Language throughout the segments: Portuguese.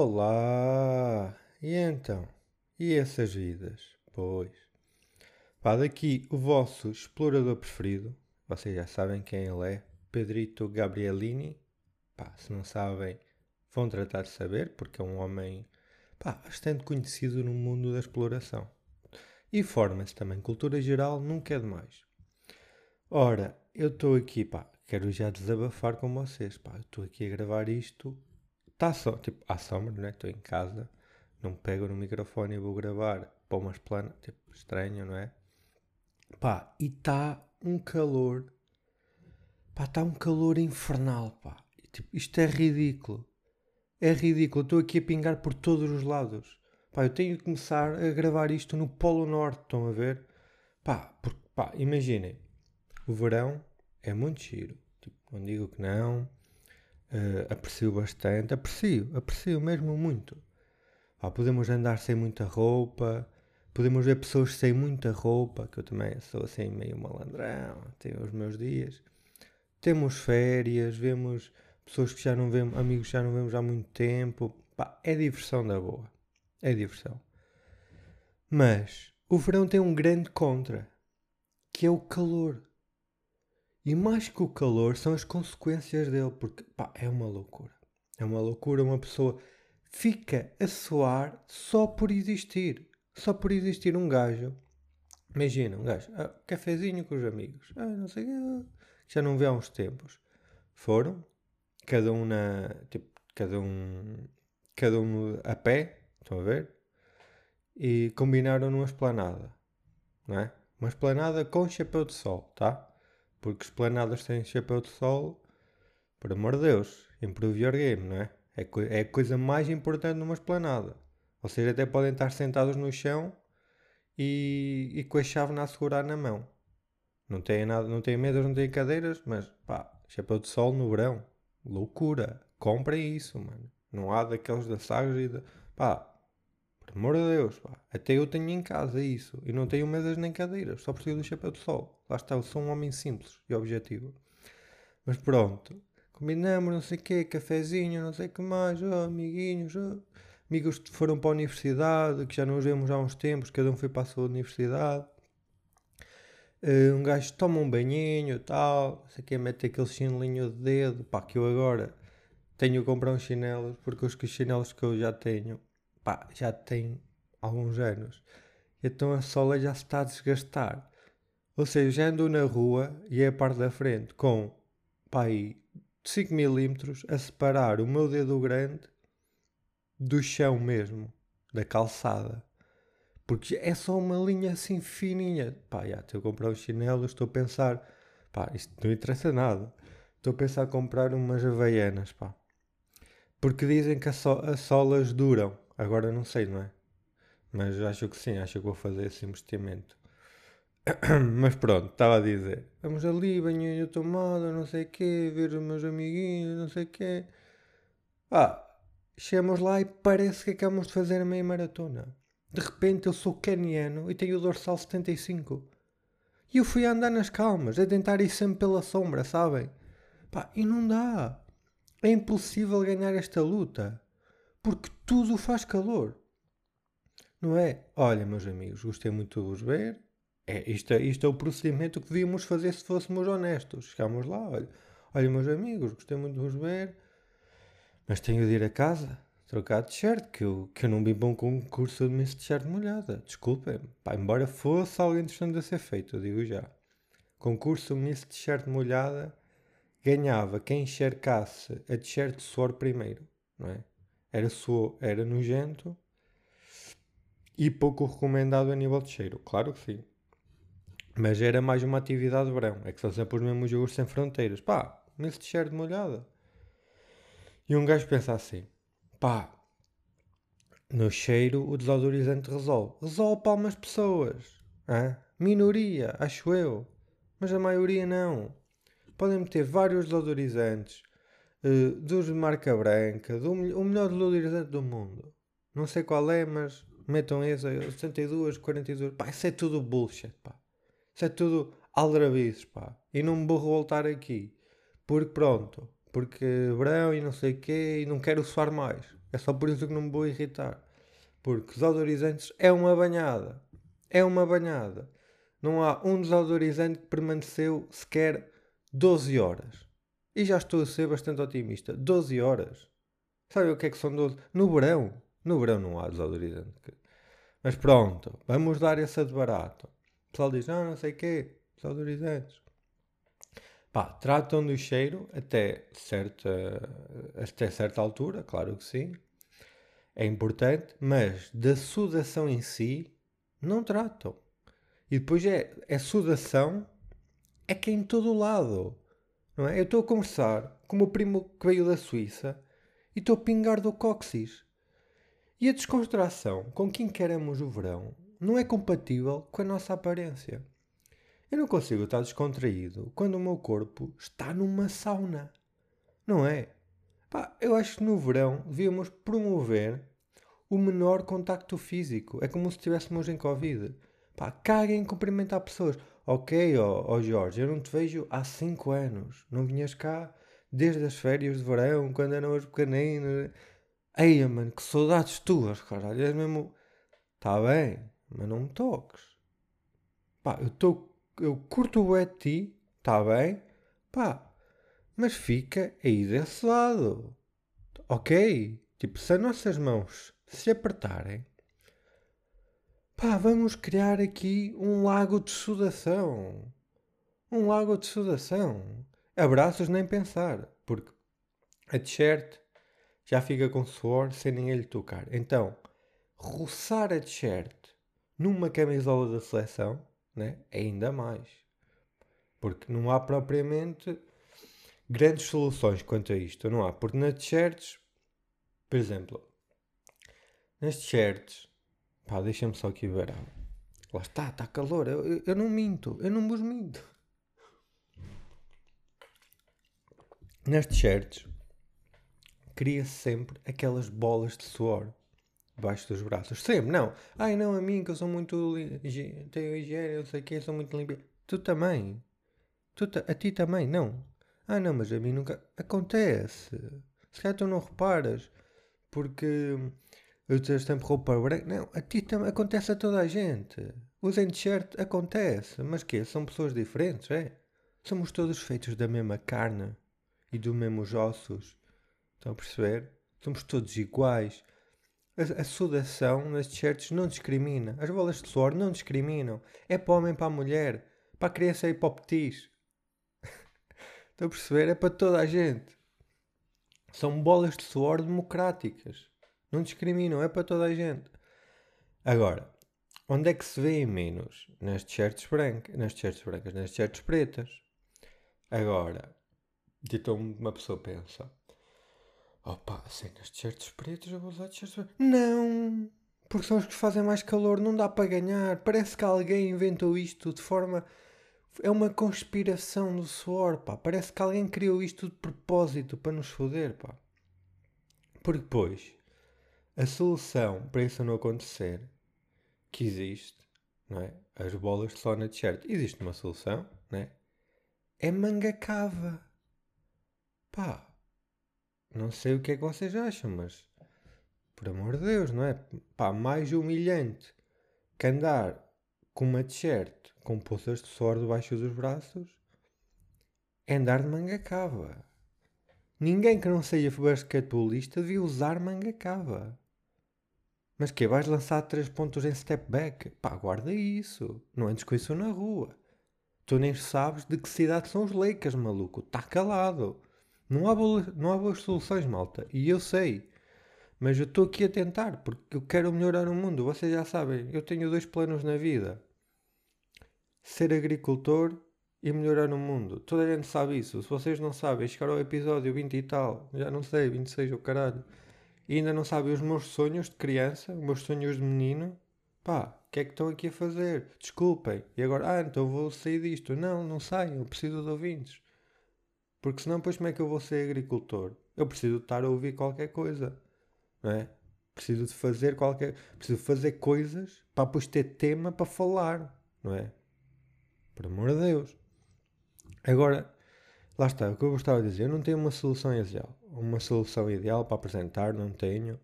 Olá! E então? E essas vidas? Pois. Pá, daqui o vosso explorador preferido. Vocês já sabem quem ele é. Pedrito Gabrielini. Pá, se não sabem, vão tratar de saber, porque é um homem pá, bastante conhecido no mundo da exploração. E forma-se também. Cultura geral nunca é demais. Ora, eu estou aqui, pá, quero já desabafar com vocês, pá. Estou aqui a gravar isto Está só, tipo, à sombra, né? Estou em casa, não pego no microfone e vou gravar para umas planas, tipo, estranho, não é? Pá, e está um calor, pá, está um calor infernal, pá. E, tipo, isto é ridículo. É ridículo, estou aqui a pingar por todos os lados. Pá, eu tenho que começar a gravar isto no Polo Norte, estão a ver? Pá, porque, pá, imaginem, o verão é muito giro. Tipo, não digo que não, Uh, aprecio bastante, aprecio, aprecio mesmo muito. Podemos andar sem muita roupa, podemos ver pessoas sem muita roupa, que eu também sou assim meio malandrão, tenho os meus dias. Temos férias, vemos pessoas que já não vemos, amigos que já não vemos há muito tempo. Pá, é diversão da boa. É diversão. Mas o verão tem um grande contra, que é o calor. E mais que o calor são as consequências dele, porque pá, é uma loucura. É uma loucura uma pessoa fica a suar só por existir. Só por existir um gajo. Imagina, um gajo, ah, cafezinho com os amigos, ah, não sei já não vê há uns tempos. Foram, cada um na. Tipo, cada um. Cada um a pé, estão a ver? E combinaram numa esplanada, não é? Uma esplanada com chapéu de sol, tá? Porque esplanadas têm chapéu de sol, por amor de Deus, improve your game, não é? É, co é a coisa mais importante numa esplanada. Vocês até podem estar sentados no chão e, e com a chave a segurar na mão. Não têm nada, não têm medo, não têm cadeiras, mas pá, chapéu de sol no verão. Loucura. Comprem isso, mano. Não há daqueles da Sagres e da. Pá, por amor de Deus, pá. Até eu tenho em casa isso. E não tenho mesas nem cadeiras. Só preciso do chapéu de sol. Lá está, eu sou um homem simples e objetivo. Mas pronto. Combinamos, não sei o quê, cafezinho, não sei o que mais. Oh, amiguinhos, oh. amigos que foram para a universidade, que já não os vemos há uns tempos, cada um foi para a sua universidade. Uh, um gajo toma um banhinho e tal, não sei o quê, mete aquele chinelinho de dedo. Pá, que eu agora tenho que comprar uns chinelos, porque os chinelos que eu já tenho pá, já tem alguns anos. Então a sola já se está a desgastar. Ou seja, já ando na rua e é a parte da frente com pá, aí 5 milímetros a separar o meu dedo grande do chão mesmo, da calçada. Porque é só uma linha assim fininha. Pá, já estou a comprar os chinelos, estou a pensar, pá, isto não interessa nada. Estou a pensar em comprar umas havaianas, pá. Porque dizem que as solas duram. Agora não sei, não é? Mas acho que sim, acho que vou fazer esse investimento. Mas pronto, estava a dizer. Vamos ali, banho de tomada, não sei o quê, ver os meus amiguinhos, não sei o quê. Ah, chegamos lá e parece que acabamos de fazer a meia maratona. De repente eu sou caniano e tenho o dorsal 75. E eu fui a andar nas calmas, a tentar ir sempre pela sombra, sabem? Pá, e não dá. É impossível ganhar esta luta porque tudo faz calor. Não é? Olha, meus amigos, gostei muito de vos ver. É, isto, é, isto é o procedimento que devíamos fazer se fôssemos honestos. Chegámos lá, olha, olha, meus amigos, gostei muito de vos ver, mas tenho de ir a casa trocar de t-shirt, que eu, que eu não vim para um concurso de Miss T-shirt molhada. Desculpem, pá, embora fosse algo interessante a ser feito, eu digo já. Concurso Miss T-shirt molhada ganhava quem enxercasse a t-shirt de suor primeiro, não é? Era, so, era nojento e pouco recomendado a nível de cheiro. Claro que sim. Mas era mais uma atividade de verão. É que são sempre os mesmos jogos sem fronteiras. Pá, nesse cheiro de molhada. E um gajo pensa assim: pá, no cheiro o desodorizante resolve. Resolve para algumas pessoas. Hã? Minoria, acho eu. Mas a maioria não. Podem meter vários desodorizantes, uh, dos de marca branca, do, o melhor desodorizante do mundo. Não sei qual é, mas metam esse, 72, 42. Pá, isso é tudo bullshit, pá. Isso é tudo aldrabices, pá. E não me vou voltar aqui. Porque pronto, porque verão e não sei o quê, e não quero suar mais. É só por isso que não me vou irritar. Porque desodorizantes é uma banhada. É uma banhada. Não há um desodorizante que permaneceu sequer 12 horas. E já estou a ser bastante otimista. 12 horas. Sabe o que é que são 12? No verão. No verão não há desodorizante. Mas pronto, vamos dar essa de barato. O pessoal diz, não, não sei o quê, desodorizantes. Pá, tratam do cheiro até certa, até certa altura, claro que sim. É importante, mas da sudação em si, não tratam. E depois é, é sudação, é que é em todo o lado. Não é? Eu estou a conversar com o meu primo que veio da Suíça e estou a pingar do cóccix. E a descontração com quem queremos o verão não é compatível com a nossa aparência. Eu não consigo estar descontraído quando o meu corpo está numa sauna. Não é? Pá, eu acho que no verão devíamos promover o menor contacto físico. É como se estivéssemos em Covid. Pá, caguem em cumprimentar pessoas. Ok, ó oh, oh Jorge, eu não te vejo há 5 anos. Não vinhas cá desde as férias de verão, quando eram pequeninos. Eia, mano, que saudades tuas, caralho. És mesmo. Tá bem, mas não me toques. Pá, eu estou. Eu curto o de ti, tá bem? Pá, mas fica aí desse lado. Ok? Tipo, se as nossas mãos se apertarem, pá, vamos criar aqui um lago de sudação. Um lago de sudação. Abraços nem pensar, porque a t-shirt já fica com suor sem ninguém lhe tocar. Então, roçar a t-shirt numa camisola da seleção, né, ainda mais. Porque não há propriamente grandes soluções quanto a isto, não há. Porque nas t-shirts, por exemplo, nas t-shirts, pá, deixa-me só aqui ver. Lá está, está calor, eu, eu, eu não minto, eu não vos minto. Nas t-shirts, cria-se sempre aquelas bolas de suor debaixo dos braços. Sempre, não. Ai não, a mim que eu sou muito. tenho higiene, eu sei que sou muito limpo. Tu também. Tu a ti também, não. Ah não, mas a mim nunca. Acontece. Se calhar tu não reparas. Porque eu tenho sempre roupa branca. Não, a ti também. Acontece a toda a gente. Usem t-shirt, acontece. Mas que São pessoas diferentes, é? Somos todos feitos da mesma carne e dos mesmos ossos Estão a perceber? Somos todos iguais. A, a sudação nas t-shirts não discrimina. As bolas de suor não discriminam. É para o homem, para a mulher, para a criança e para o petis. Estão a perceber? É para toda a gente. São bolas de suor democráticas. Não discriminam, é para toda a gente. Agora, onde é que se vê menos? Nas t-shirts brancas, nas t-shirts brancas, nas t-shirts pretas. Agora, então uma pessoa pensa, Opa, sem as t-shirts pretas, eu vou usar t-shirts. Não! Porque são os que fazem mais calor, não dá para ganhar. Parece que alguém inventou isto de forma. É uma conspiração do suor, pá. Parece que alguém criou isto de propósito para nos foder, pá. Porque depois, a solução para isso não acontecer, que existe, não é? As bolas de só na t-shirt. Existe uma solução, não é? É manga cava. Pá, não sei o que é que vocês acham, mas por amor de Deus, não é? Pá, mais humilhante que andar com uma t-shirt com poças de suor debaixo dos braços é andar de manga cava. Ninguém que não seja basquetebolista devia usar manga cava. Mas que vais lançar três pontos em step back? Pá, guarda isso. Não andes com isso na rua. Tu nem sabes de que cidade são os Lakers, maluco. Está calado. Não há, boas, não há boas soluções, malta. E eu sei. Mas eu estou aqui a tentar, porque eu quero melhorar o mundo. Vocês já sabem, eu tenho dois planos na vida: ser agricultor e melhorar o mundo. Toda a gente sabe isso. Se vocês não sabem, chegar ao episódio 20 e tal, já não sei, 26 o caralho, e ainda não sabem os meus sonhos de criança, os meus sonhos de menino, pá, o que é que estão aqui a fazer? Desculpem. E agora, ah, então vou sair disto. Não, não saiam, preciso de ouvintes. Porque senão, depois, como é que eu vou ser agricultor? Eu preciso de estar a ouvir qualquer coisa, não é? Preciso de fazer qualquer. Preciso fazer coisas para depois ter tema para falar, não é? Por amor de Deus. Agora, lá está, o que eu gostava de dizer, eu não tenho uma solução ideal. Uma solução ideal para apresentar, não tenho.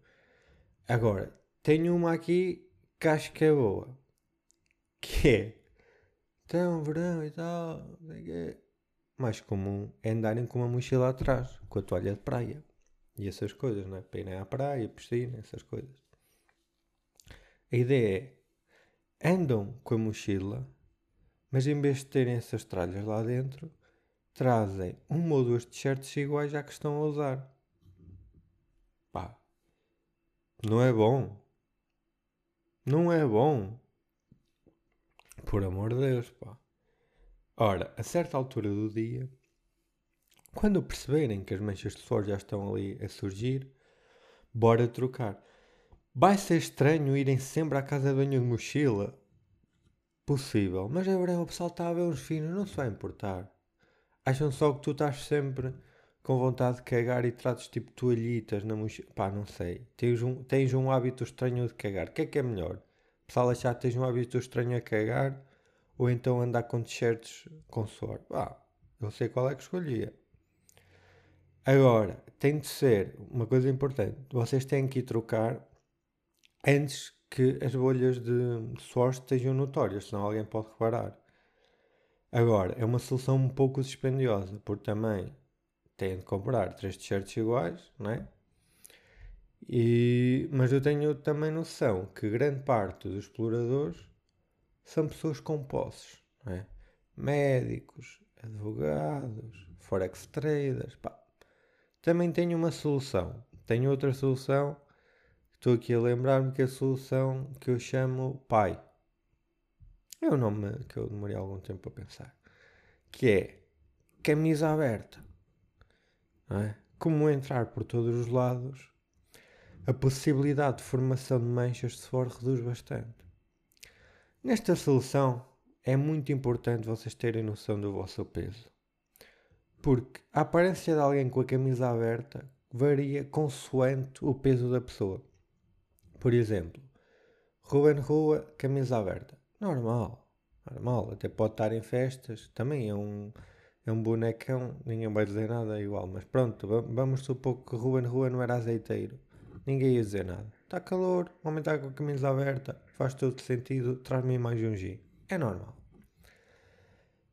Agora, tenho uma aqui que acho que é boa. Que é. Então, verão e tal. Mais comum é andarem com uma mochila atrás, com a toalha de praia. E essas coisas, não é? Para irem à praia, piscina, essas coisas. A ideia é. Andam com a mochila, mas em vez de terem essas tralhas lá dentro, trazem uma ou duas t-shirts iguais à que estão a usar. Pá, não é bom. Não é bom. Por amor de Deus, pá. Ora, a certa altura do dia, quando perceberem que as manchas de suor já estão ali a surgir, bora trocar. Vai ser estranho irem sempre à casa de banho de mochila? Possível, mas é verdade, o pessoal está a ver uns finos, não se vai importar. Acham só que tu estás sempre com vontade de cagar e trates tipo toalhitas na mochila. Pá, não sei. Tens um, tens um hábito estranho de cagar. O que é que é melhor? O pessoal achar que tens um hábito estranho a cagar ou então andar com t-shirts com suor? Pá, eu sei qual é que escolhia. Agora, tem de ser uma coisa importante. Vocês têm que ir trocar antes que as bolhas de suor estejam notórias, senão alguém pode reparar. Agora, é uma solução um pouco dispendiosa, porque também têm de comprar três t-shirts iguais, não é? E, mas eu tenho também noção que grande parte dos exploradores são pessoas com posses, é? Médicos, advogados, forex traders, pá. Também tenho uma solução. Tenho outra solução Estou aqui a lembrar-me que a solução que eu chamo pai é o nome que eu demorei algum tempo a pensar. Que é camisa aberta. É? Como entrar por todos os lados, a possibilidade de formação de manchas de suor reduz bastante. Nesta solução é muito importante vocês terem noção do vosso peso. Porque a aparência de alguém com a camisa aberta varia consoante o peso da pessoa. Por exemplo, Ruben Rua, camisa aberta. Normal, normal. Até pode estar em festas. Também é um, é um bonecão. Ninguém vai dizer nada igual. Mas pronto, vamos supor que Ruben Rua não era azeiteiro. Ninguém ia dizer nada. Está calor, o homem está com a camisa aberta. Faz todo sentido. Traz-me mais um G. É normal.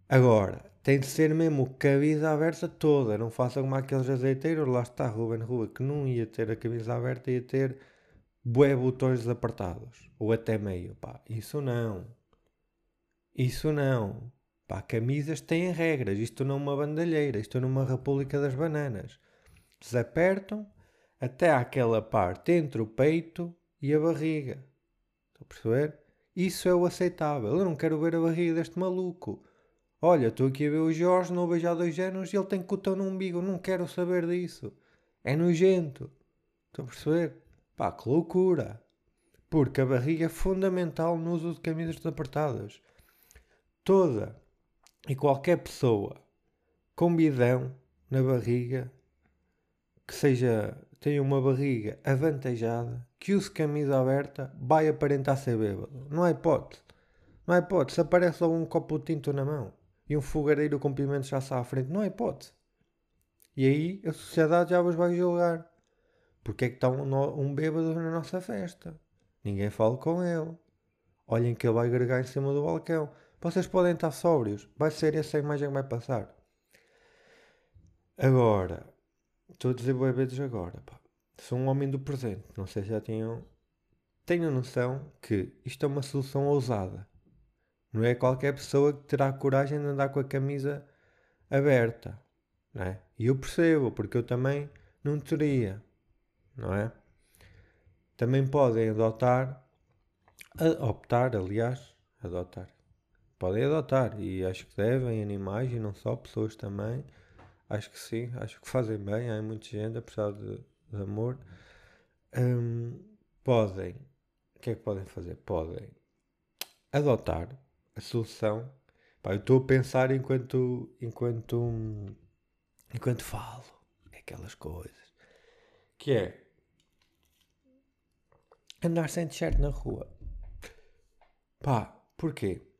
Agora, tem de ser mesmo camisa aberta toda. Não faça como aqueles azeiteiros. Lá está Ruben Rua que não ia ter a camisa aberta, ia ter bué botões apertados, ou até meio, pá, isso não. Isso não. Pá, camisas têm regras, isto não é uma bandalheira, isto não é uma república das bananas. Se apertam até àquela parte entre o peito e a barriga. Estão a perceber? Isso é o aceitável. Eu não quero ver a barriga deste maluco. Olha, estou aqui a ver o Jorge, não vejo há dois anos e ele tem cotão no umbigo. Não quero saber disso. É nojento. Estão a perceber? Pá, que loucura! Porque a barriga é fundamental no uso de camisas apertadas. Toda e qualquer pessoa com bidão na barriga, que seja, tenha uma barriga avantajada, que use camisa aberta, vai aparentar ser bêbado. Não há hipótese. Não há hipótese. Se aparece logo um copo de tinto na mão e um fogareiro com pimentos já está à frente, não há hipótese. E aí a sociedade já vos vai julgar. Porque é que está um, um bêbado na nossa festa? Ninguém fala com ele. Olhem que ele vai agregar em cima do balcão. Vocês podem estar sóbrios. Vai ser essa imagem que vai passar. Agora, estou a dizer bebês agora. Pá. Sou um homem do presente. Não sei se já tinham. Tenho noção que isto é uma solução ousada. Não é qualquer pessoa que terá coragem de andar com a camisa aberta. Não é? E eu percebo, porque eu também não teria não é? Também podem adotar, optar, aliás, adotar. Podem adotar e acho que devem animais e não só pessoas também. Acho que sim, acho que fazem bem. Há muita gente a precisar de, de amor. Um, podem, o que é que podem fazer? Podem adotar a solução. Pá, eu estou a pensar enquanto, enquanto, enquanto falo aquelas coisas que é andar sem t-shirt na rua. Pá, porquê?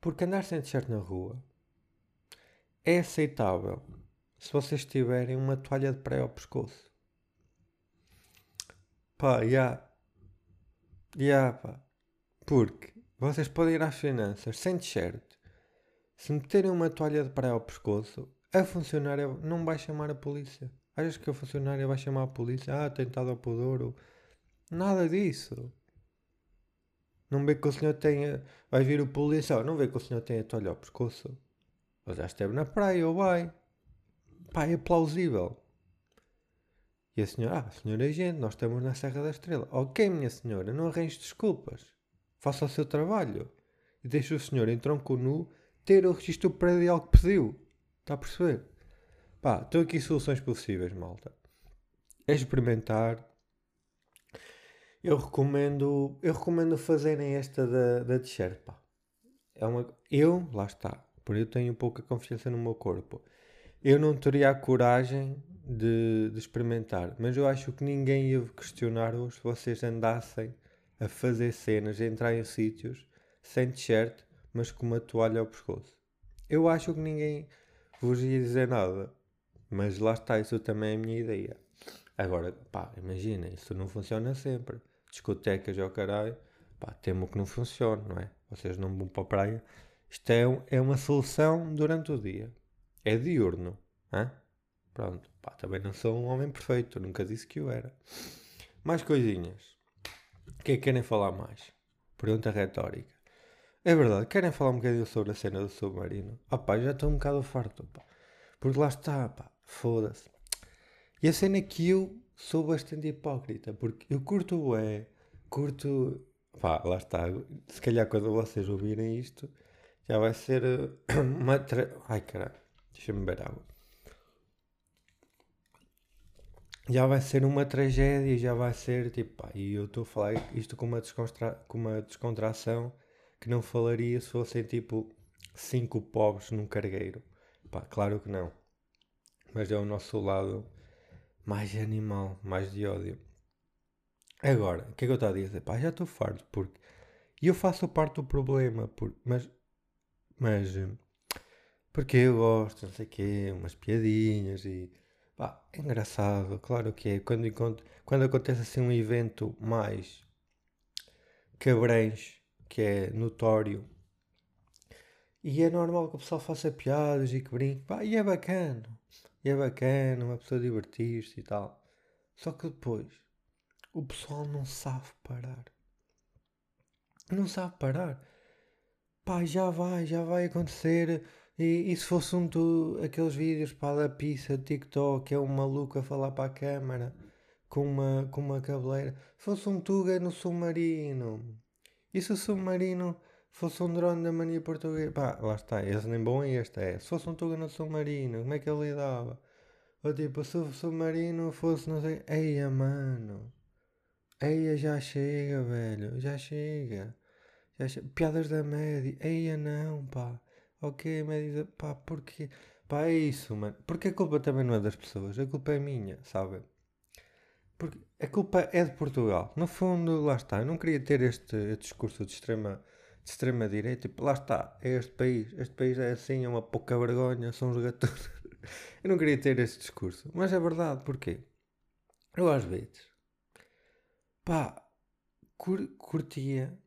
Porque andar sem t-shirt na rua é aceitável se vocês tiverem uma toalha de praia ao pescoço. Pá, já. Yeah. Yeah, pá. Porque vocês podem ir às finanças sem t-shirt. Se meterem uma toalha de praia ao pescoço, a funcionária não vai chamar a polícia. Achas que a funcionária vai chamar a polícia? Ah, tentado ao pudor. Nada disso. Não vê que o senhor tenha. Vai vir o policial. Não vê que o senhor tenha toalha ao pescoço. Ou já esteve na praia ou vai. Pá, é plausível. E a senhora, ah, senhora agente, nós estamos na Serra da Estrela. Ok, minha senhora, não arranje desculpas. Faça o seu trabalho. E deixe o senhor em tronco nu ter o registro predial que pediu. Está a perceber? Pá, estão aqui soluções possíveis, malta. É experimentar. Eu recomendo, eu recomendo fazerem esta da, da t-shirt, pá. É uma, eu, lá está, por eu tenho pouca confiança no meu corpo. Eu não teria a coragem de, de experimentar, mas eu acho que ninguém ia questionar-vos se vocês andassem a fazer cenas, a entrar em sítios sem t-shirt, mas com uma toalha ao pescoço. Eu acho que ninguém vos ia dizer nada, mas lá está, isso também é a minha ideia. Agora, pá, imagina, isso não funciona sempre. Discotecas ao caralho, pá, temo que não funcione, não é? Vocês não vão para a praia. Isto é, é uma solução durante o dia. É diurno. Hã? Pronto. Pá, também não sou um homem perfeito. Nunca disse que eu era. Mais coisinhas. O que é que querem falar mais? Pergunta retórica. É verdade, querem falar um bocadinho sobre a cena do submarino? Ah pá, já estou um bocado farto, pá. Porque lá está, pá, foda-se. E a cena é que eu sou bastante hipócrita, porque eu curto é, curto, pá, lá está. Se calhar quando vocês ouvirem isto, já vai ser eh, uma. Tra... Ai caralho. Deixa-me beber água. Já vai ser uma tragédia, já vai ser tipo, pá, e eu estou a falar isto com uma, descontra... com uma descontração que não falaria se fossem tipo cinco pobres num cargueiro. Pá, claro que não. Mas é o nosso lado mais animal, mais de ódio. Agora, o que é que eu estou a dizer? Pá, já estou farto, porque. E eu faço parte do problema, mas. Mas porque eu gosto, não sei o quê, umas piadinhas e. Pá, é engraçado, claro que é. Quando, encontro, quando acontece assim um evento mais abrange, que é notório, e é normal que o pessoal faça piadas e que brinque, pá, e é bacana. E é bacana, uma pessoa divertir-se e tal. Só que depois, o pessoal não sabe parar. Não sabe parar. Pá, já vai, já vai acontecer e, e se fosse um tu, aqueles vídeos para da pizza, TikTok, é um maluco a falar para a câmara com uma, com uma cabeleira. Se fosse um Tuga no submarino. E se o submarino fosse um drone da mania portuguesa? Pá, lá está, esse nem bom é este, é. Se fosse um Tuga no submarino, como é que ele lidava? Ou tipo, se o submarino fosse, não sei, eia mano. Eia, já chega, velho, já chega. Já. Piadas da média, eia não, pá. Ok, média, pá, porque. Pá, é isso, mano. Porque a culpa também não é das pessoas, a culpa é minha, sabe? Porque a culpa é de Portugal. No fundo, lá está. Eu não queria ter este, este discurso de extrema, de extrema direita. Tipo, lá está. É este país. Este país é assim, é uma pouca vergonha, são os gatunos. Eu não queria ter este discurso. Mas é verdade, porquê? Eu às vezes, pá, cur, curtia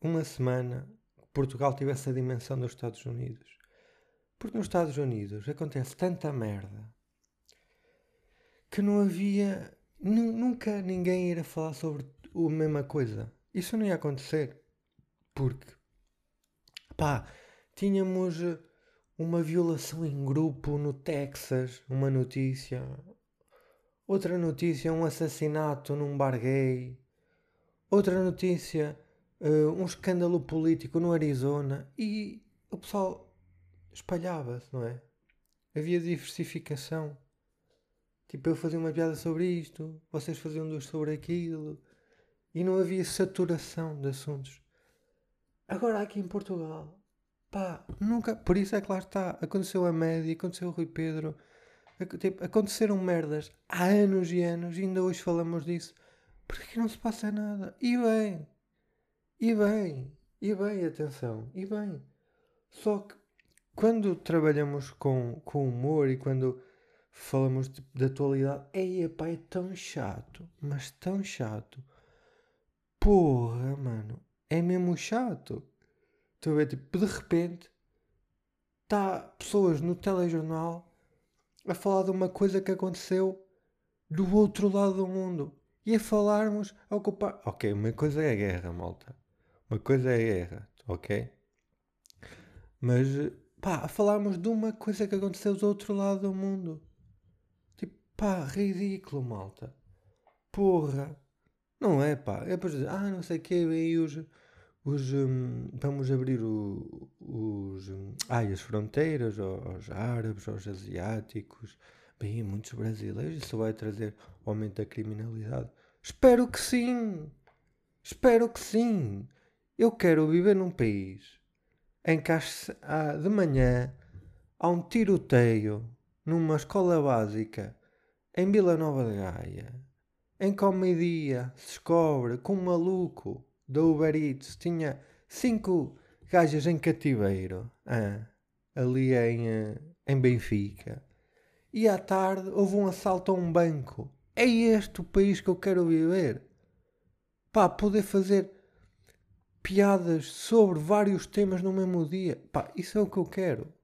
uma semana Portugal tivesse a dimensão dos Estados Unidos. Porque nos Estados Unidos acontece tanta merda que não havia. Nunca ninguém ir a falar sobre a mesma coisa. Isso não ia acontecer. Porque, pá, tínhamos uma violação em grupo no Texas, uma notícia. Outra notícia, um assassinato num bar gay. Outra notícia, uh, um escândalo político no Arizona e o pessoal espalhava-se, não é? Havia diversificação. Tipo, eu fazia uma piada sobre isto, vocês faziam duas sobre aquilo e não havia saturação de assuntos. Agora aqui em Portugal, pá, nunca. Por isso é que lá está. Aconteceu a média, aconteceu o Rui Pedro. Tipo, aconteceram merdas há anos e anos e ainda hoje falamos disso. Porque não se passa nada. E bem, e bem, e bem, atenção, e bem. Só que quando trabalhamos com, com humor e quando falamos de, de atualidade, ei, pá, é tão chato, mas tão chato. Porra, mano, é mesmo chato. Estou a ver, tipo, de repente, está pessoas no telejornal a falar de uma coisa que aconteceu do outro lado do mundo. E a falarmos, a ocupar. Ok, uma coisa é a guerra, malta. Uma coisa é a guerra, ok? Mas, pá, a falarmos de uma coisa que aconteceu do outro lado do mundo. Tipo, pá, ridículo, malta. Porra. Não é, pá. É para dizer, ah, não sei o que, aí os. Os um, vamos abrir o, os. Um, ai, as fronteiras aos árabes, aos asiáticos. Bem, muitos brasileiros. Isso vai trazer aumento da criminalidade. Espero que sim. Espero que sim. Eu quero viver num país em que de manhã há um tiroteio numa escola básica em Vila Nova de Gaia, em que ao meio-dia se descobre que um maluco da Uber Eats tinha cinco gajas em cativeiro ah, ali em, eh, em Benfica e à tarde houve um assalto a um banco. É este o país que eu quero viver. Pá, poder fazer piadas sobre vários temas no mesmo dia. Pá, isso é o que eu quero.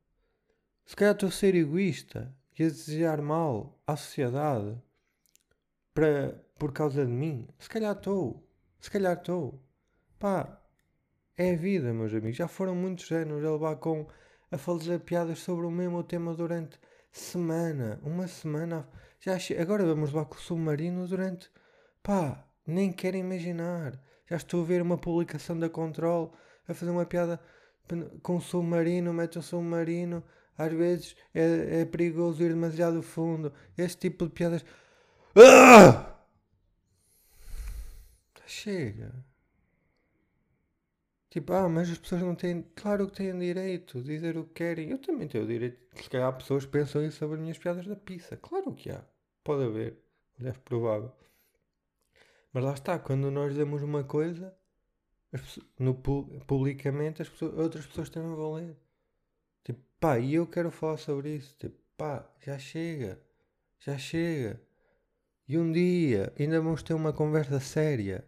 Se calhar estou a ser egoísta e a desejar mal à sociedade para, por causa de mim. Se calhar estou. Se calhar estou. Pá, é a vida, meus amigos. Já foram muitos anos a levar com a fazer piadas sobre o mesmo tema durante semana. Uma semana. Já Agora vamos levar com o submarino durante. Pá, nem quero imaginar. Já estou a ver uma publicação da Control a fazer uma piada com um submarino, mete um submarino. Às vezes é, é perigoso ir demasiado fundo. Este tipo de piadas. Ah! Chega. Tipo, ah, mas as pessoas não têm. Claro que têm direito de dizer o que querem. Eu também tenho o direito. Se calhar pessoas pensam isso sobre as minhas piadas da pizza. Claro que há. Pode haver. É provável. Mas lá está, quando nós damos uma coisa, no, publicamente as pessoas, outras pessoas também vão ler. Tipo, pá, e eu quero falar sobre isso. Tipo, pá, já chega. Já chega. E um dia ainda vamos ter uma conversa séria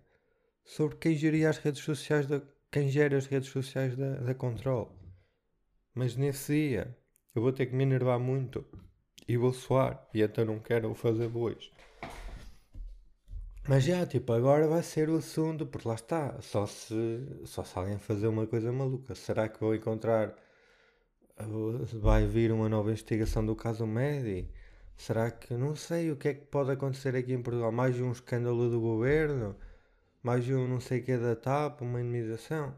sobre quem geria as redes sociais da. Quem gera as redes sociais da, da Control. Mas nesse dia eu vou ter que me enervar muito e vou suar. E então não quero o fazer hoje. Mas já, tipo, agora vai ser o assunto, porque lá está, só se, só se alguém fazer uma coisa maluca. Será que vou encontrar. Vai vir uma nova investigação do caso Medi? Será que. Não sei o que é que pode acontecer aqui em Portugal. Mais um escândalo do governo? Mais um não sei que da TAP? Uma indemnização?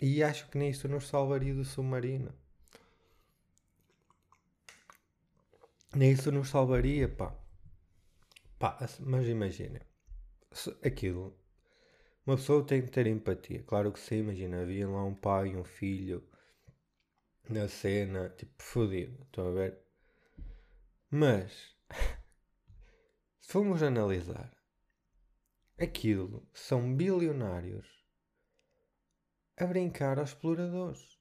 E acho que nem isso nos salvaria do submarino. Nem isso nos salvaria, pá. Pá, mas imagina aquilo. Uma pessoa tem que ter empatia. Claro que sim, imagina, havia lá um pai e um filho na cena, tipo, fodido. Estão a ver? Mas, se formos analisar, aquilo são bilionários a brincar aos exploradores.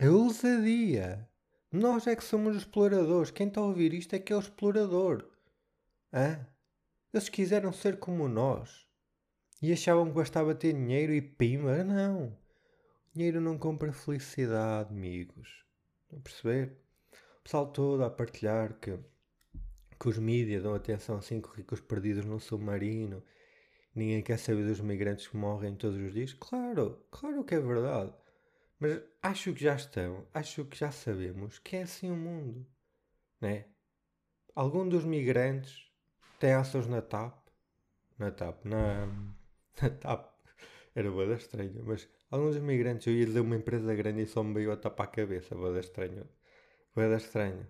A ousadia. Nós é que somos os exploradores. Quem está a ouvir isto é que é o explorador. Hã? Eles quiseram ser como nós. E achavam que bastava ter dinheiro e pima. Não. Dinheiro não compra felicidade, amigos. Estão a perceber? O pessoal todo a partilhar que, que os mídias dão atenção a cinco ricos perdidos no submarino. Ninguém quer saber dos migrantes que morrem todos os dias. Claro, claro que é verdade. Mas acho que já estão, acho que já sabemos que é assim o mundo. Né? Algum dos migrantes tem ações na TAP. Na TAP, na, na TAP. Era boa estranha, mas alguns imigrantes, eu ia dizer uma empresa grande e só me veio a tapar a cabeça, boa estranho. Boa estranho.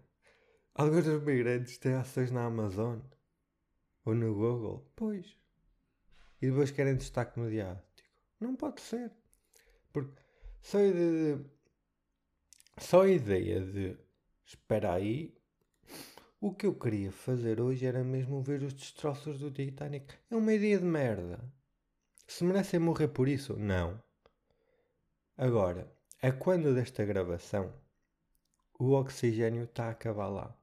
Alguns dos imigrantes têm ações na Amazon ou no Google. Pois. E depois querem destaque mediático. Não pode ser. Porque só a ideia de. Só a ideia de. Espera aí, o que eu queria fazer hoje era mesmo ver os destroços do Titanic. É uma ideia de merda. Se merecem morrer por isso? Não. Agora, a quando desta gravação, o oxigênio está a acabar lá.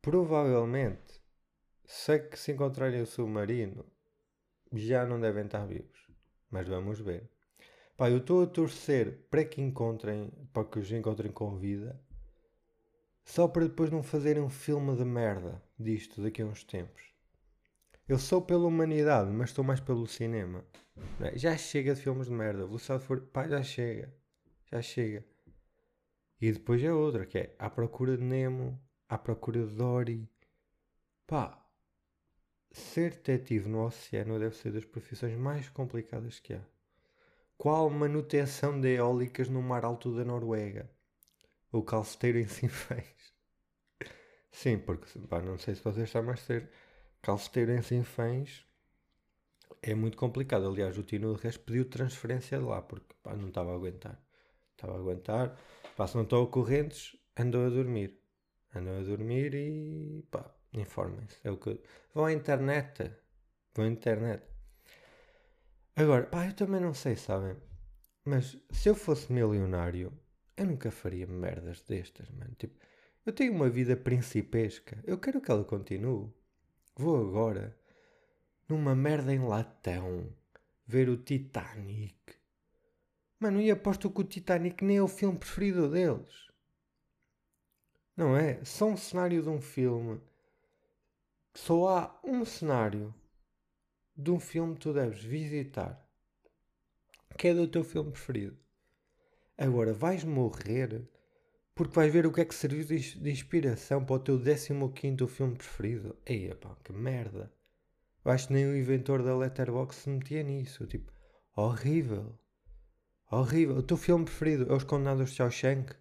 Provavelmente, se, que se encontrarem o submarino, já não devem estar vivos. Mas vamos ver. Pá, eu estou a torcer para que encontrem, para que os encontrem com vida, só para depois não fazerem um filme de merda disto daqui a uns tempos. Eu sou pela humanidade, mas estou mais pelo cinema. É? Já chega de filmes de merda. Velocidade for... Pá, já chega. Já chega. E depois é outra, que é À Procura de Nemo, À Procura de Dory. Pá, ser detetive no oceano deve ser das profissões mais complicadas que há. Qual manutenção de eólicas no mar alto da Noruega? O calceteiro em Sinfãs. Sim, porque pá, não sei se vocês sabem, mas ser calceteiro em Sinfãs é muito complicado. Aliás, o Tino resto pediu transferência de lá porque pá, não estava a aguentar. Estava a aguentar. Pá, se não estão ocorrentes, andou a dormir. Andou a dormir e pá, informem-se. É o que... Vão à internet. Vão à internet. Agora, pá, eu também não sei, sabem? Mas se eu fosse milionário, eu nunca faria merdas destas, mano. Tipo, eu tenho uma vida principesca. Eu quero que ela continue. Vou agora numa merda em latão, ver o Titanic. Mano, e aposto que o Titanic nem é o filme preferido deles. Não é? Só um cenário de um filme. Só há um cenário de um filme que tu deves visitar. Que é do teu filme preferido. Agora, vais morrer porque vais ver o que é que serviu de inspiração para o teu 15 filme preferido. Eia pá, que merda. Eu acho que nem o inventor da Letterboxd se metia nisso. Tipo, horrível. Horrível. O teu filme preferido é Os Condenados de Shawshank?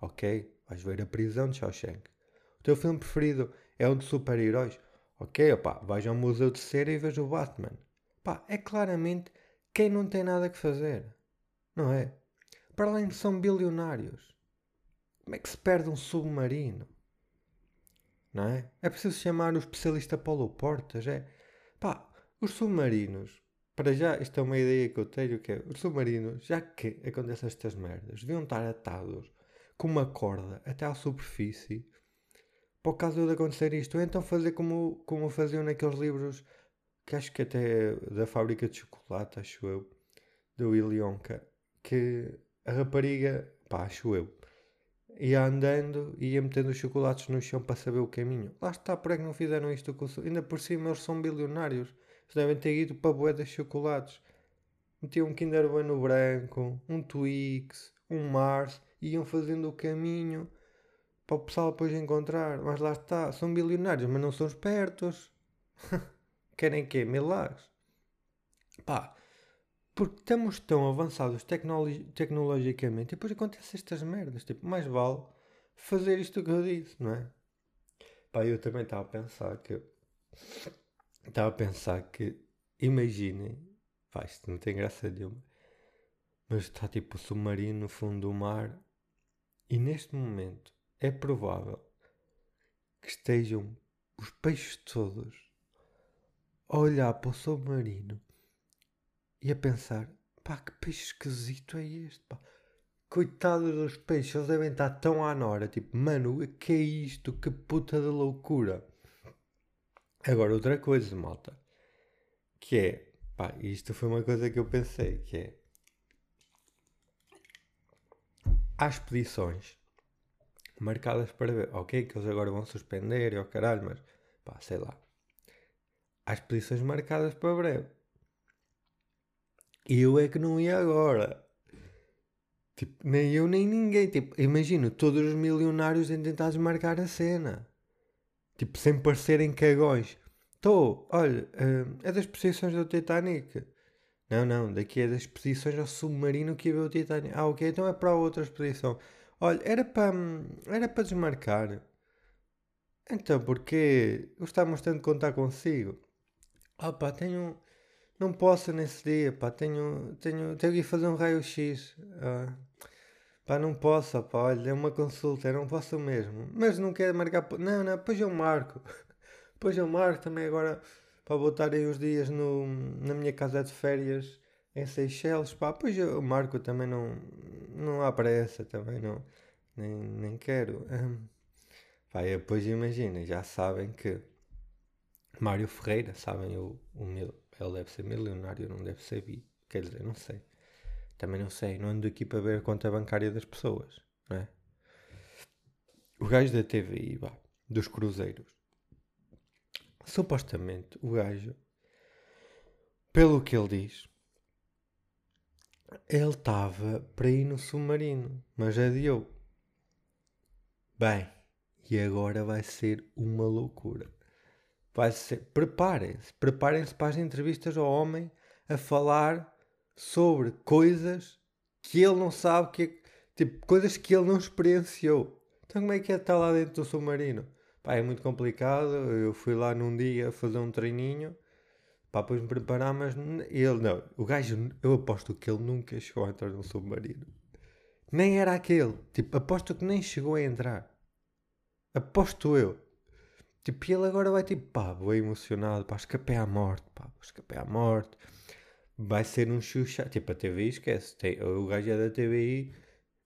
Ok, vais ver a prisão de Shawshank. O teu filme preferido é um de super-heróis? Ok, opá, vais ao museu de cera e veja o Batman. Pá, é claramente quem não tem nada que fazer. Não é? Para além de são bilionários. Como é que se perde um submarino? Não é? É preciso chamar o especialista Paulo Portas, é? Pá, os submarinos, para já, isto é uma ideia que eu tenho, que é, os submarinos, já que acontecem estas merdas, deviam estar atados com uma corda até à superfície o caso de acontecer isto. Ou então fazer como, como faziam naqueles livros, que acho que até da fábrica de chocolate, acho eu, do Willy Wonka, que a rapariga, pá, acho eu, ia andando e ia metendo os chocolates no chão para saber o caminho. Lá está, por é que não fizeram isto com Ainda por cima eles são bilionários. Eles devem ter ido para boé de chocolates. Metiam um Kinder Bueno branco, um Twix, um Mars, iam fazendo o caminho para o pessoal depois encontrar. Mas lá está, são bilionários, mas não são espertos. Querem quê? Milagres. Pá, porque estamos tão avançados tecnologicamente e depois acontecem estas merdas. Tipo, mais vale fazer isto que eu disse, não é? Pá, eu também estava a pensar que. Estava a pensar que. Imaginem. Pá, isto não tem graça nenhuma. Mas está tipo o submarino no fundo do mar. E neste momento é provável que estejam os peixes todos a olhar para o submarino e a pensar: pá, que peixe esquisito é este, pá. Coitado dos peixes, eles devem estar tão à nora, tipo, mano, que é isto? Que puta de loucura. Agora, outra coisa, malta, que é, pá, isto foi uma coisa que eu pensei, que é, há expedições marcadas para ver, ok, que eles agora vão suspender, e oh caralho, mas, pá, sei lá. Há expedições marcadas para breve eu é que não ia agora. Tipo, nem eu nem ninguém. Tipo, imagino todos os milionários em tentar desmarcar a cena. Tipo, sem parecerem cagões. Estou, olha, uh, é das posições do Titanic. Não, não, daqui é das posições ao submarino que ia ver o Titanic. Ah, ok, então é para outra expedição. Olha, era para, era para desmarcar. Então, porquê? Gostávamos tanto de contar consigo. Opa, tenho não posso nesse dia, pá, tenho, tenho, tenho que ir fazer um raio-x. Ah, pá, não posso, pá, olha, é uma consulta, não posso mesmo. Mas não quero marcar, não, não, depois eu marco. Depois eu marco também agora para botar uns dias no, na minha casa de férias em Seychelles, pá, depois eu marco também, não, não há pressa também, não, nem, nem quero. Hum. Pá, depois imagina, já sabem que Mário Ferreira, sabem o, o meu, ele deve ser milionário, não deve ser bi. Quer dizer, não sei. Também não sei, não ando aqui para ver a conta bancária das pessoas, não é? O gajo da TVI, vá, dos cruzeiros. Supostamente, o gajo, pelo que ele diz, ele estava para ir no submarino, mas adiou. Bem, e agora vai ser uma loucura. Vai ser. Preparem-se, preparem-se para as entrevistas ao homem a falar sobre coisas que ele não sabe que é, tipo coisas que ele não experienciou. Então como é que é estar lá dentro do submarino? Pá, é muito complicado. Eu fui lá num dia fazer um treininho para depois me preparar, mas ele não. O gajo, eu aposto que ele nunca chegou a entrar num submarino. Nem era aquele. Tipo, aposto que nem chegou a entrar. Aposto eu. Tipo, e ele agora vai tipo, pá, vou emocionado, pá, escapei à morte, pá, escapei à morte. Vai ser um xuxa. Tipo, a TVI esquece. Tem, o gajo é da TVI,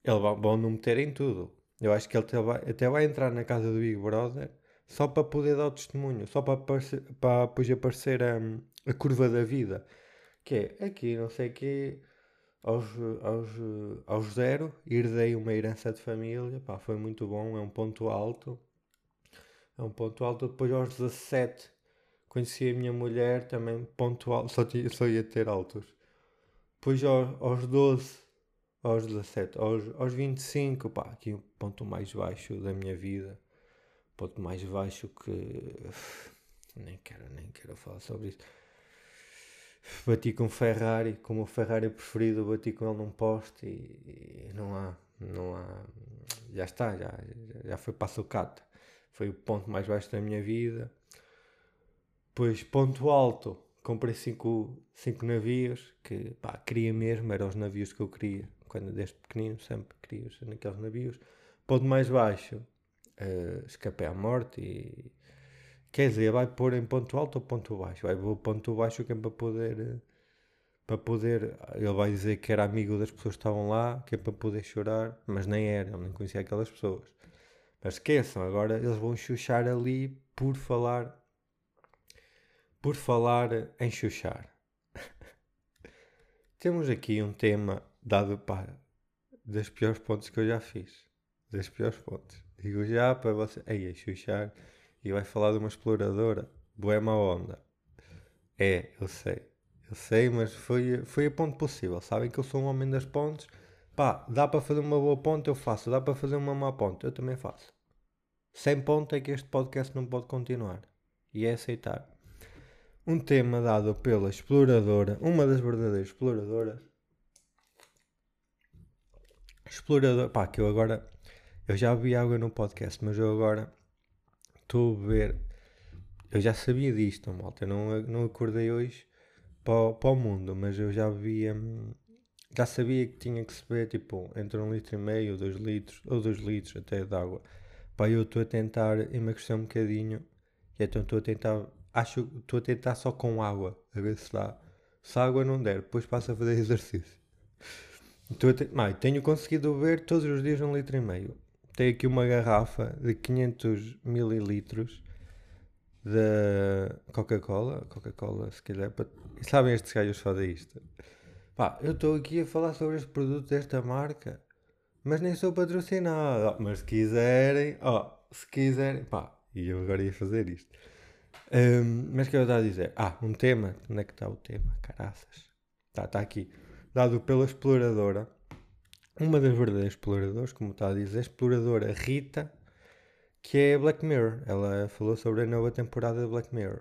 ele vai, vão não meter em tudo. Eu acho que ele até vai, até vai entrar na casa do Big Brother só para poder dar o testemunho, só para, para depois aparecer a, a curva da vida. Que é aqui, não sei que aos, aos, aos zero, herdei uma herança de família, pá, foi muito bom, é um ponto alto. É um ponto alto. Depois aos 17 conheci a minha mulher, também ponto alto, só, tinha, só ia ter altos. Depois aos, aos 12, aos 17, aos, aos 25, pá, aqui o um ponto mais baixo da minha vida. Ponto mais baixo que. Nem quero, nem quero falar sobre isso bati com Ferrari, como o Ferrari preferido, bati com ele num poste e, e, não há, não há, já está, já, já foi para a sucata. Foi o ponto mais baixo da minha vida. Depois, ponto alto, comprei cinco, cinco navios, que pá, queria mesmo, eram os navios que eu queria. Quando desde pequenino sempre queria naqueles navios. Ponto mais baixo, uh, escapei à morte e Quer dizer, vai pôr em ponto alto ou ponto baixo? Vai pôr ponto baixo que é para poder. Para poder. Ele vai dizer que era amigo das pessoas que estavam lá, que é para poder chorar, mas nem era, ele nem conhecia aquelas pessoas. Mas esqueçam, agora eles vão chuchar ali por falar. Por falar em chuchar. Temos aqui um tema dado para. Das piores pontos que eu já fiz. Das piores pontos. Digo já para você. Ei, a chuchar e vai falar de uma exploradora. Boema Onda. É, eu sei. Eu sei, mas foi, foi a ponto possível. Sabem que eu sou um homem das pontes. Pá, dá para fazer uma boa ponte, eu faço. Dá para fazer uma má ponte, eu também faço. Sem ponto é que este podcast não pode continuar. E é aceitar. Um tema dado pela exploradora, uma das verdadeiras exploradoras. Explorador, pá, que eu agora. Eu já bebi água no podcast, mas eu agora estou a ver. Eu já sabia disto, malta. Eu não, não acordei hoje para, para o mundo, mas eu já via. Já sabia que tinha que se beber tipo entre um litro e meio, dois litros, ou dois litros até de água. Pá, eu estou a tentar emagrecer um bocadinho. E então estou a tentar. Acho que estou a tentar só com água, a ver se dá. Se a água não der, depois passo a fazer exercício. Estou a te... Tenho conseguido beber todos os dias um litro e meio tem aqui uma garrafa de 500 mililitros da Coca-Cola. Coca-Cola, se calhar. Para... Sabem estes gajos fazem isto? Pá, eu estou aqui a falar sobre este produto desta marca, mas nem sou patrocinado. Mas se quiserem, ó, se quiserem, pá, e eu agora ia fazer isto. Um, mas o que eu estava a dizer? Ah, um tema. Onde é que está o tema? Caraças. Está, está aqui. Dado pela exploradora uma das verdadeiras exploradoras, como está a dizer, a exploradora Rita, que é Black Mirror. Ela falou sobre a nova temporada de Black Mirror.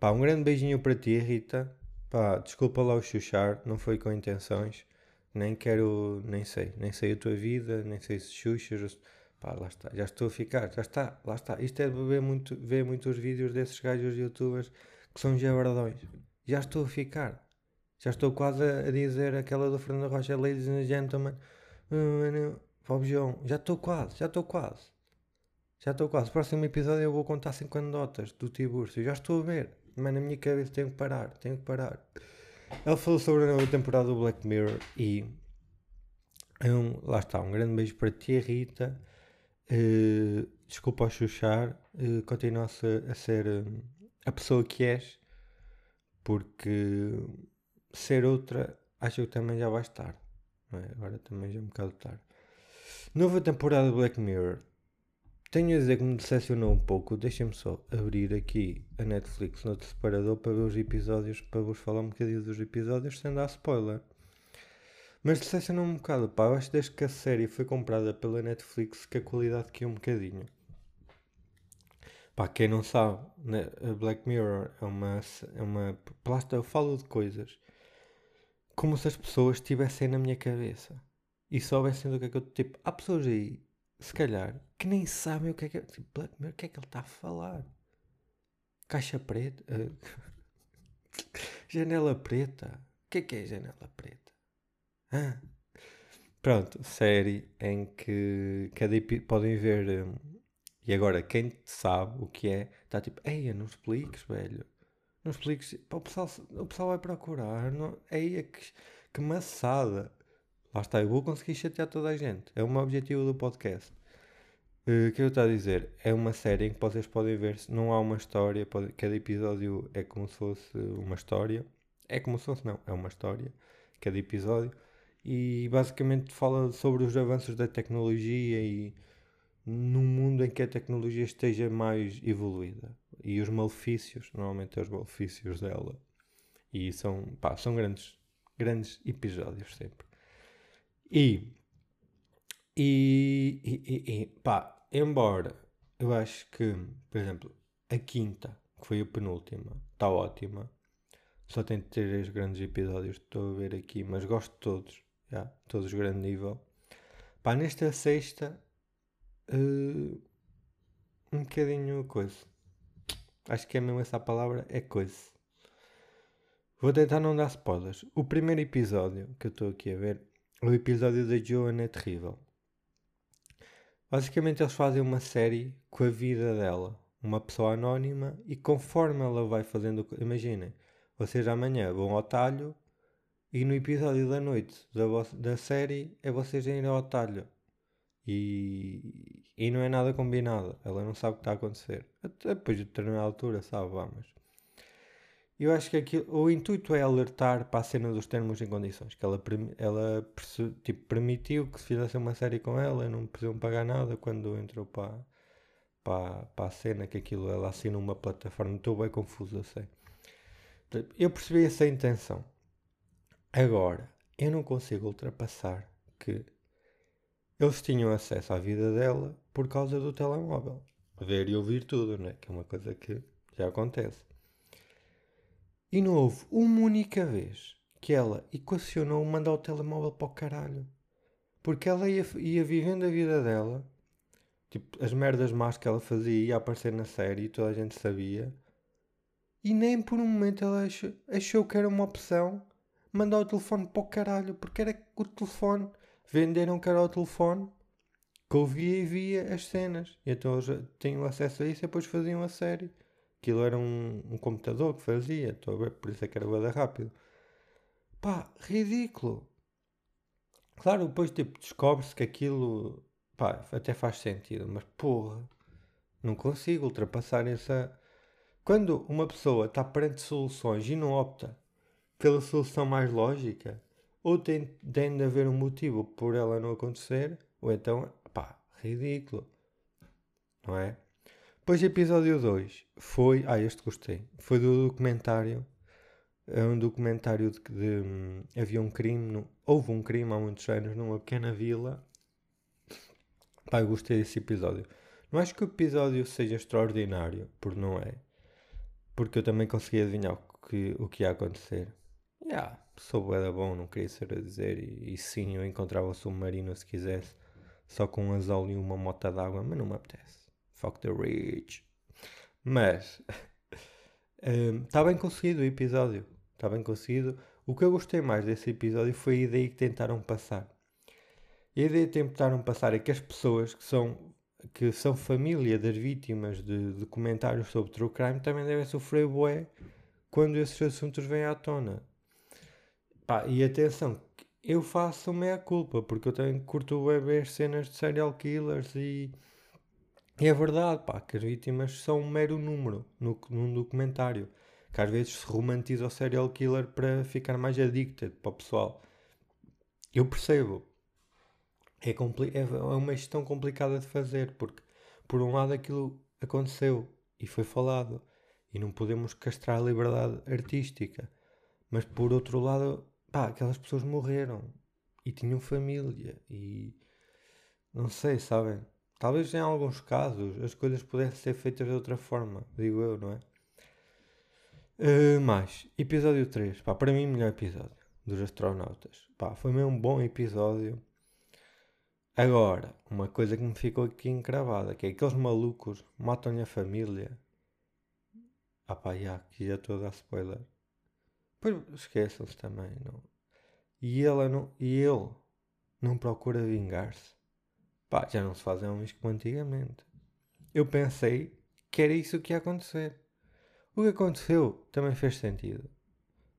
Pá, um grande beijinho para ti, Rita. Pá, desculpa lá o chuchar, não foi com intenções. Nem quero, nem sei, nem sei a tua vida, nem sei se chuchas. Pá, lá está, já estou a ficar, já está, lá está. Isto é ver, muito, ver muitos vídeos desses gajos youtubers que são jabardões. Já estou a ficar. Já estou quase a dizer aquela do Fernando Rocha, ladies and gentlemen. Bob João, já estou quase, já estou quase. Já estou quase. Próximo episódio eu vou contar 5 anedotas do Tiburcio. Já estou a ver. Mas na minha cabeça tenho que parar, tenho que parar. Ele falou sobre a nova temporada do Black Mirror e um, lá está, um grande beijo para ti, Rita. Uh, desculpa ao chuchar, uh, continua a ser, a, ser uh, a pessoa que és, porque ser outra acho que também já vai estar. É? Agora também já é um bocado tarde. Nova temporada de Black Mirror. Tenho a dizer que me decepcionou um pouco. Deixem-me só abrir aqui a Netflix no separador para ver os episódios, para vos falar um bocadinho dos episódios sem dar spoiler. Mas decepcionou um bocado, pá. Eu acho desde que a série foi comprada pela Netflix que a qualidade caiu um bocadinho. Pá, quem não sabe, né, Black Mirror é uma. É uma plasta, eu falo de coisas como se as pessoas estivessem na minha cabeça e soubessem do que é que eu. Tipo, há pessoas aí, se calhar, que nem sabem o que é que. Tipo, Black Mirror, o que é que ele está a falar? Caixa preta? Uh, janela preta? O que é que é janela preta? Pronto, série em que cada podem ver. Um, e agora, quem sabe o que é, está tipo, ei, não expliques, velho. Não expliques. O pessoal, o pessoal vai procurar. Não, é que, que maçada. Lá está, eu vou conseguir chatear toda a gente. É meu objetivo do podcast. Uh, o que eu estou a dizer? É uma série em que vocês podem ver. Não há uma história. Pode, cada episódio é como se fosse uma história. É como se fosse, não. É uma história. Cada episódio. E basicamente fala sobre os avanços da tecnologia e num mundo em que a tecnologia esteja mais evoluída e os malefícios, normalmente é os malefícios dela. E são, pá, são grandes, grandes episódios sempre. E, e, e, e, pá, embora eu acho que, por exemplo, a quinta, que foi a penúltima, está ótima. Só tem três grandes episódios, estou a ver aqui, mas gosto de todos, já, todos de grande nível. Pá, nesta sexta, uh, um bocadinho coisa Acho que é mesmo essa palavra, é coisa. Vou tentar não dar spoilers. O primeiro episódio que eu estou aqui a ver é o episódio da Joan é terrível. Basicamente eles fazem uma série com a vida dela. Uma pessoa anónima e conforme ela vai fazendo... Imaginem, vocês amanhã vão ao talho e no episódio da noite da, da série é vocês irem ao talho. E, e não é nada combinado. Ela não sabe o que está a acontecer. Até depois de determinada altura, sabe? Vamos. Eu acho que aqui, o intuito é alertar para a cena dos termos e condições. Que ela, ela tipo, permitiu que se fizesse uma série com ela, não precisam pagar nada quando entrou para, para, para a cena, que aquilo ela assina uma plataforma. Estou bem confuso, eu sei. Eu percebi essa intenção. Agora, eu não consigo ultrapassar que eles tinham acesso à vida dela por causa do telemóvel. Ver e ouvir tudo, né? Que é uma coisa que já acontece. E não houve uma única vez que ela equacionou mandar o telemóvel para o caralho. Porque ela ia, ia vivendo a vida dela, tipo, as merdas más que ela fazia ia aparecer na série e toda a gente sabia. E nem por um momento ela achou, achou que era uma opção mandar o telefone para o caralho, porque era o telefone venderam que era o telefone que ouvia e via as cenas. E então eles tinham acesso a isso e depois faziam a série. Aquilo era um, um computador que fazia, estou a ver, por isso é que era bada rápido. Pá, ridículo. Claro, depois tipo, descobre-se que aquilo pá, até faz sentido, mas porra, não consigo ultrapassar essa. Quando uma pessoa está perante soluções e não opta pela solução mais lógica, ou tem, tem de haver um motivo por ela não acontecer, ou então, pá, ridículo. Não é? Depois, episódio 2 foi. Ah, este gostei. Foi do documentário. É um documentário de hum, havia um crime. No, houve um crime há muitos anos numa pequena vila. Pá, eu gostei desse episódio. Não acho que o episódio seja extraordinário, porque não é. Porque eu também consegui adivinhar o que, o que ia acontecer. Yeah, sou bué bom, não queria ser a dizer. E, e, sim, eu encontrava o submarino se quisesse, só com um azul e uma mota d'água, mas não me apetece. Fuck the rich. Mas está um, bem conseguido o episódio. Está bem conseguido. O que eu gostei mais desse episódio foi a ideia que tentaram passar. E a ideia que tentaram passar é que as pessoas que são, que são família das vítimas de documentários sobre true crime também devem sofrer bué quando esses assuntos vêm à tona. Pá, e atenção, eu faço meia culpa, porque eu também curto ver cenas de serial killers e, e é verdade, pá, que as vítimas são um mero número no, num documentário. Que às vezes se romantiza o serial killer para ficar mais addicted para o pessoal. Eu percebo. É, é, é uma gestão complicada de fazer, porque por um lado aquilo aconteceu e foi falado e não podemos castrar a liberdade artística, mas por outro lado pá, aquelas pessoas morreram e tinham família e não sei, sabem? Talvez em alguns casos as coisas pudessem ser feitas de outra forma, digo eu, não é? Uh, mais, episódio 3, pá, para mim, melhor episódio dos astronautas. Pá, foi mesmo um bom episódio. Agora, uma coisa que me ficou aqui encravada, que é aqueles malucos matam-lhe a família. Ah pá, já, aqui já estou a dar spoiler. Pois esqueçam-se também, não. E ele não, e ele não procura vingar-se. Pá, já não se fazem homens como antigamente. Eu pensei que era isso que ia acontecer. O que aconteceu também fez sentido.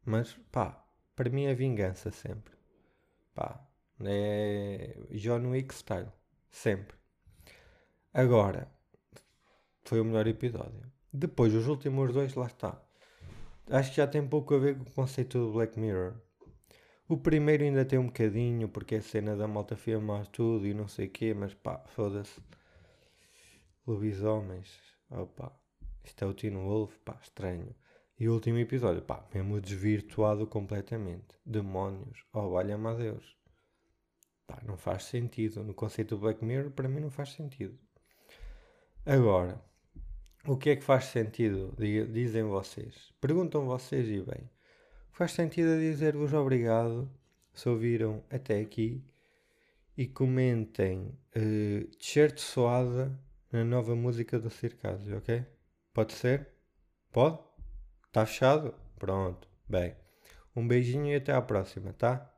Mas, pá, para mim é vingança sempre. Pá, é John Wick style. Sempre. Agora, foi o melhor episódio. Depois, os últimos dois, lá está acho que já tem pouco a ver com o conceito do Black Mirror. O primeiro ainda tem um bocadinho, porque é a cena da malta filmar tudo e não sei o quê, mas pá, foda-se. Lobisomens, opa, isto é o Teen Wolf, pá, estranho. E o último episódio, pá, mesmo desvirtuado completamente. Demónios, oh, valha-me a Deus. Pá, não faz sentido. No conceito do Black Mirror, para mim não faz sentido. Agora, o que é que faz sentido? Dizem vocês. Perguntam vocês e bem. Faz sentido a dizer-vos obrigado se ouviram até aqui e comentem uh, t-shirt soada na nova música do Circásio, ok? Pode ser? Pode? Está fechado? Pronto. Bem, um beijinho e até à próxima, tá?